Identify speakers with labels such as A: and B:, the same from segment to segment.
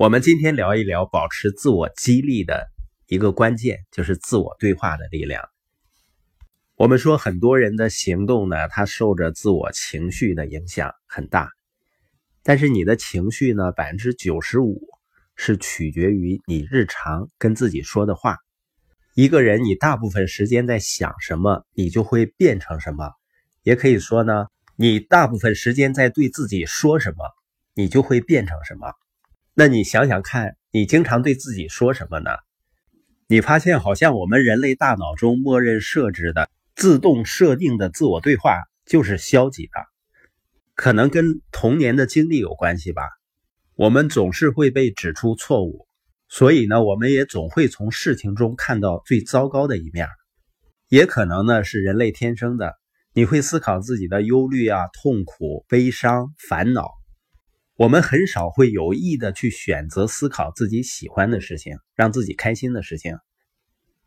A: 我们今天聊一聊保持自我激励的一个关键，就是自我对话的力量。我们说很多人的行动呢，它受着自我情绪的影响很大，但是你的情绪呢，百分之九十五是取决于你日常跟自己说的话。一个人你大部分时间在想什么，你就会变成什么。也可以说呢，你大部分时间在对自己说什么，你就会变成什么。那你想想看，你经常对自己说什么呢？你发现好像我们人类大脑中默认设置的自动设定的自我对话就是消极的，可能跟童年的经历有关系吧。我们总是会被指出错误，所以呢，我们也总会从事情中看到最糟糕的一面。也可能呢是人类天生的，你会思考自己的忧虑啊、痛苦、悲伤、烦恼。我们很少会有意的去选择思考自己喜欢的事情，让自己开心的事情。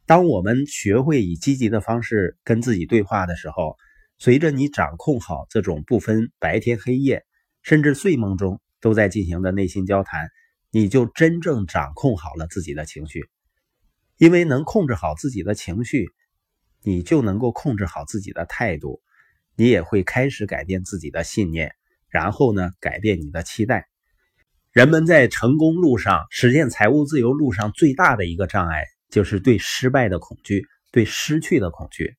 A: 当我们学会以积极的方式跟自己对话的时候，随着你掌控好这种不分白天黑夜，甚至睡梦中都在进行的内心交谈，你就真正掌控好了自己的情绪。因为能控制好自己的情绪，你就能够控制好自己的态度，你也会开始改变自己的信念。然后呢，改变你的期待。人们在成功路上实现财务自由路上最大的一个障碍，就是对失败的恐惧，对失去的恐惧。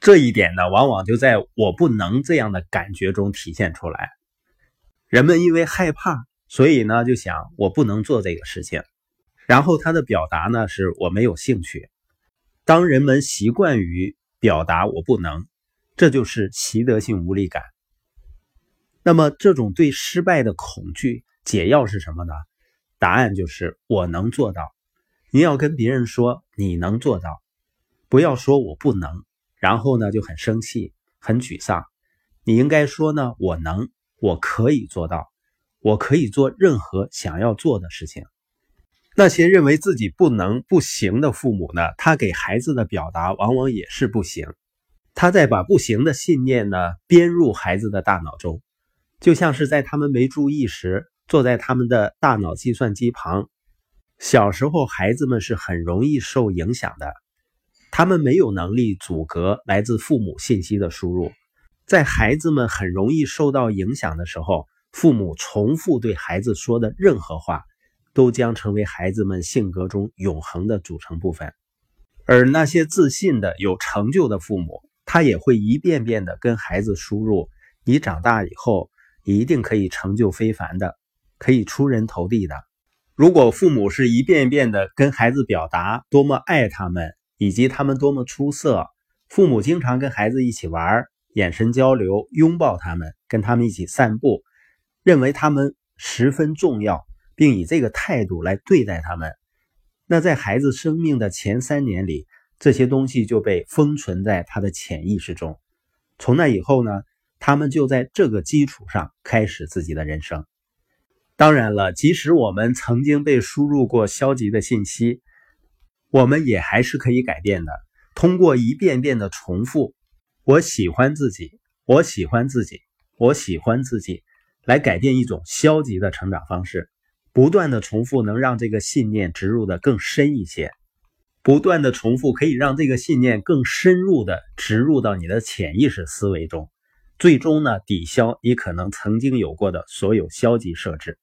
A: 这一点呢，往往就在我不能这样的感觉中体现出来。人们因为害怕，所以呢就想我不能做这个事情。然后他的表达呢是我没有兴趣。当人们习惯于表达我不能，这就是习得性无力感。那么，这种对失败的恐惧解药是什么呢？答案就是我能做到。你要跟别人说你能做到，不要说我不能，然后呢就很生气、很沮丧。你应该说呢，我能，我可以做到，我可以做任何想要做的事情。那些认为自己不能、不行的父母呢，他给孩子的表达往往也是不行。他在把不行的信念呢编入孩子的大脑中。就像是在他们没注意时，坐在他们的大脑计算机旁。小时候，孩子们是很容易受影响的，他们没有能力阻隔来自父母信息的输入。在孩子们很容易受到影响的时候，父母重复对孩子说的任何话，都将成为孩子们性格中永恒的组成部分。而那些自信的、有成就的父母，他也会一遍遍的跟孩子输入：“你长大以后。”一定可以成就非凡的，可以出人头地的。如果父母是一遍一遍的跟孩子表达多么爱他们，以及他们多么出色，父母经常跟孩子一起玩，眼神交流，拥抱他们，跟他们一起散步，认为他们十分重要，并以这个态度来对待他们，那在孩子生命的前三年里，这些东西就被封存在他的潜意识中。从那以后呢？他们就在这个基础上开始自己的人生。当然了，即使我们曾经被输入过消极的信息，我们也还是可以改变的。通过一遍遍的重复“我喜欢自己，我喜欢自己，我喜欢自己”，来改变一种消极的成长方式。不断的重复能让这个信念植入的更深一些。不断的重复可以让这个信念更深入的植入到你的潜意识思维中。最终呢，抵消你可能曾经有过的所有消极设置。